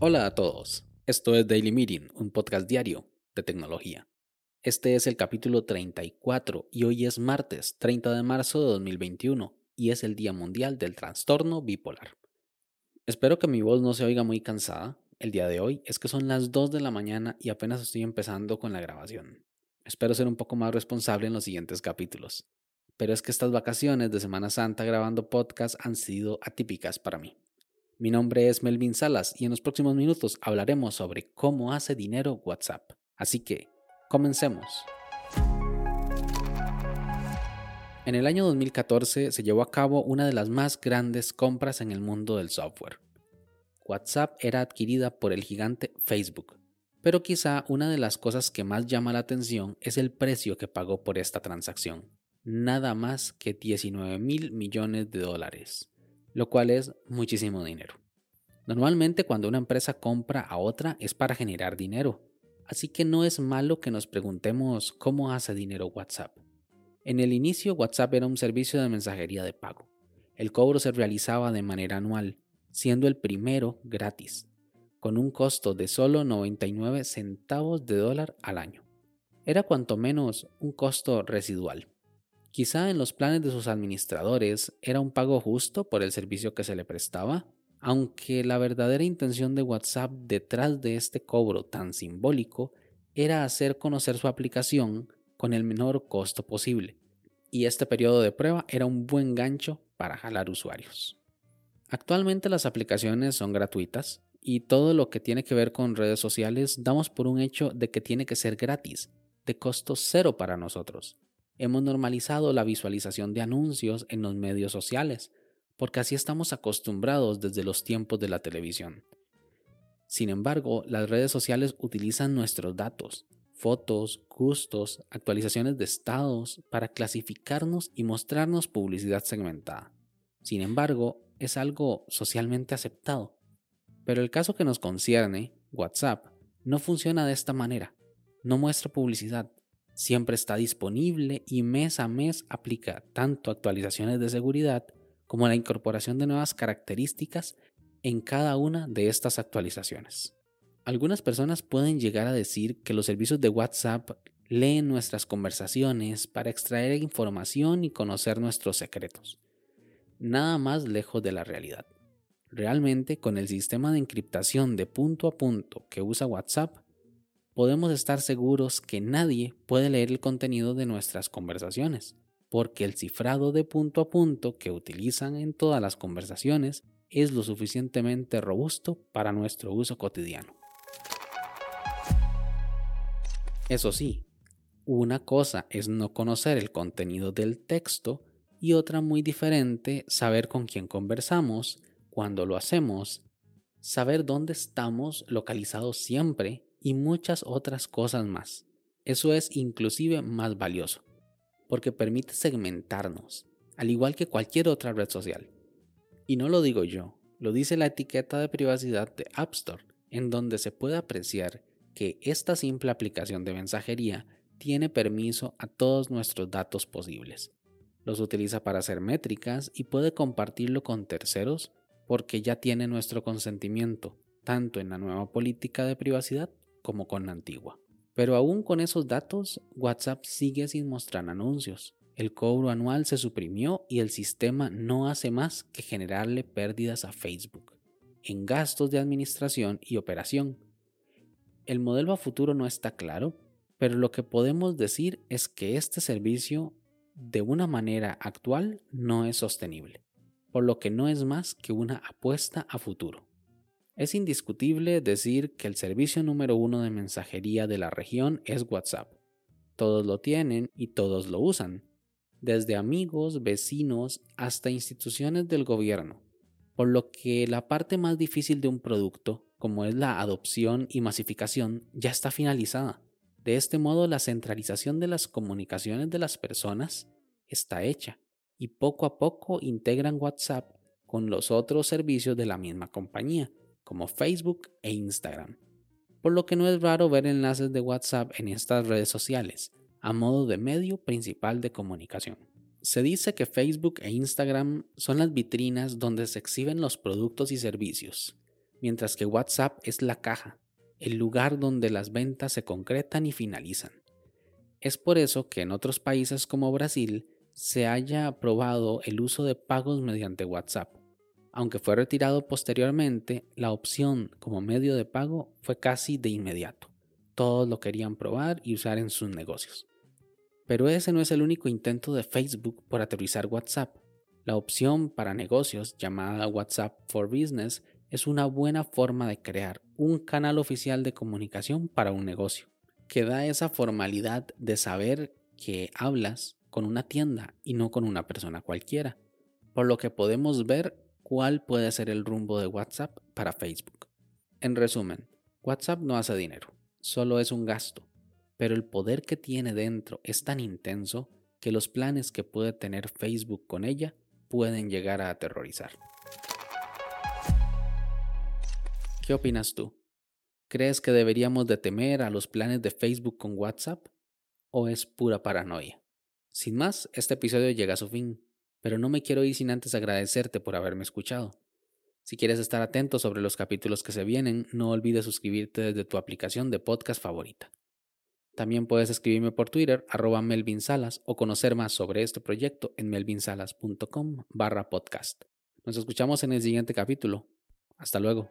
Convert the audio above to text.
Hola a todos, esto es Daily Meeting, un podcast diario de tecnología. Este es el capítulo 34 y hoy es martes 30 de marzo de 2021 y es el Día Mundial del Trastorno Bipolar. Espero que mi voz no se oiga muy cansada. El día de hoy es que son las 2 de la mañana y apenas estoy empezando con la grabación. Espero ser un poco más responsable en los siguientes capítulos. Pero es que estas vacaciones de Semana Santa grabando podcast han sido atípicas para mí. Mi nombre es Melvin Salas y en los próximos minutos hablaremos sobre cómo hace dinero WhatsApp. Así que, comencemos. En el año 2014 se llevó a cabo una de las más grandes compras en el mundo del software. WhatsApp era adquirida por el gigante Facebook, pero quizá una de las cosas que más llama la atención es el precio que pagó por esta transacción, nada más que 19 mil millones de dólares lo cual es muchísimo dinero. Normalmente cuando una empresa compra a otra es para generar dinero, así que no es malo que nos preguntemos cómo hace dinero WhatsApp. En el inicio WhatsApp era un servicio de mensajería de pago. El cobro se realizaba de manera anual, siendo el primero gratis, con un costo de solo 99 centavos de dólar al año. Era cuanto menos un costo residual. Quizá en los planes de sus administradores era un pago justo por el servicio que se le prestaba, aunque la verdadera intención de WhatsApp detrás de este cobro tan simbólico era hacer conocer su aplicación con el menor costo posible, y este periodo de prueba era un buen gancho para jalar usuarios. Actualmente las aplicaciones son gratuitas y todo lo que tiene que ver con redes sociales damos por un hecho de que tiene que ser gratis, de costo cero para nosotros. Hemos normalizado la visualización de anuncios en los medios sociales, porque así estamos acostumbrados desde los tiempos de la televisión. Sin embargo, las redes sociales utilizan nuestros datos, fotos, gustos, actualizaciones de estados para clasificarnos y mostrarnos publicidad segmentada. Sin embargo, es algo socialmente aceptado. Pero el caso que nos concierne, WhatsApp, no funciona de esta manera. No muestra publicidad, siempre está disponible y mes a mes aplica tanto actualizaciones de seguridad como la incorporación de nuevas características en cada una de estas actualizaciones. Algunas personas pueden llegar a decir que los servicios de WhatsApp leen nuestras conversaciones para extraer información y conocer nuestros secretos. Nada más lejos de la realidad. Realmente, con el sistema de encriptación de punto a punto que usa WhatsApp, podemos estar seguros que nadie puede leer el contenido de nuestras conversaciones, porque el cifrado de punto a punto que utilizan en todas las conversaciones es lo suficientemente robusto para nuestro uso cotidiano. Eso sí, una cosa es no conocer el contenido del texto y otra muy diferente saber con quién conversamos, cuándo lo hacemos, saber dónde estamos localizados siempre y muchas otras cosas más. Eso es inclusive más valioso, porque permite segmentarnos, al igual que cualquier otra red social. Y no lo digo yo, lo dice la etiqueta de privacidad de App Store, en donde se puede apreciar que esta simple aplicación de mensajería tiene permiso a todos nuestros datos posibles. Los utiliza para hacer métricas y puede compartirlo con terceros porque ya tiene nuestro consentimiento, tanto en la nueva política de privacidad como con la antigua. Pero aún con esos datos, WhatsApp sigue sin mostrar anuncios. El cobro anual se suprimió y el sistema no hace más que generarle pérdidas a Facebook en gastos de administración y operación. El modelo a futuro no está claro, pero lo que podemos decir es que este servicio de una manera actual no es sostenible, por lo que no es más que una apuesta a futuro. Es indiscutible decir que el servicio número uno de mensajería de la región es WhatsApp. Todos lo tienen y todos lo usan, desde amigos, vecinos hasta instituciones del gobierno, por lo que la parte más difícil de un producto, como es la adopción y masificación, ya está finalizada. De este modo, la centralización de las comunicaciones de las personas está hecha y poco a poco integran WhatsApp con los otros servicios de la misma compañía como Facebook e Instagram, por lo que no es raro ver enlaces de WhatsApp en estas redes sociales, a modo de medio principal de comunicación. Se dice que Facebook e Instagram son las vitrinas donde se exhiben los productos y servicios, mientras que WhatsApp es la caja, el lugar donde las ventas se concretan y finalizan. Es por eso que en otros países como Brasil se haya aprobado el uso de pagos mediante WhatsApp. Aunque fue retirado posteriormente, la opción como medio de pago fue casi de inmediato. Todos lo querían probar y usar en sus negocios. Pero ese no es el único intento de Facebook por aterrizar WhatsApp. La opción para negocios llamada WhatsApp for Business es una buena forma de crear un canal oficial de comunicación para un negocio, que da esa formalidad de saber que hablas con una tienda y no con una persona cualquiera, por lo que podemos ver cuál puede ser el rumbo de WhatsApp para Facebook. En resumen, WhatsApp no hace dinero, solo es un gasto, pero el poder que tiene dentro es tan intenso que los planes que puede tener Facebook con ella pueden llegar a aterrorizar. ¿Qué opinas tú? ¿Crees que deberíamos de temer a los planes de Facebook con WhatsApp? ¿O es pura paranoia? Sin más, este episodio llega a su fin pero no me quiero ir sin antes agradecerte por haberme escuchado. Si quieres estar atento sobre los capítulos que se vienen, no olvides suscribirte desde tu aplicación de podcast favorita. También puedes escribirme por Twitter, arroba Melvin Salas, o conocer más sobre este proyecto en melvinsalas.com barra podcast. Nos escuchamos en el siguiente capítulo. Hasta luego.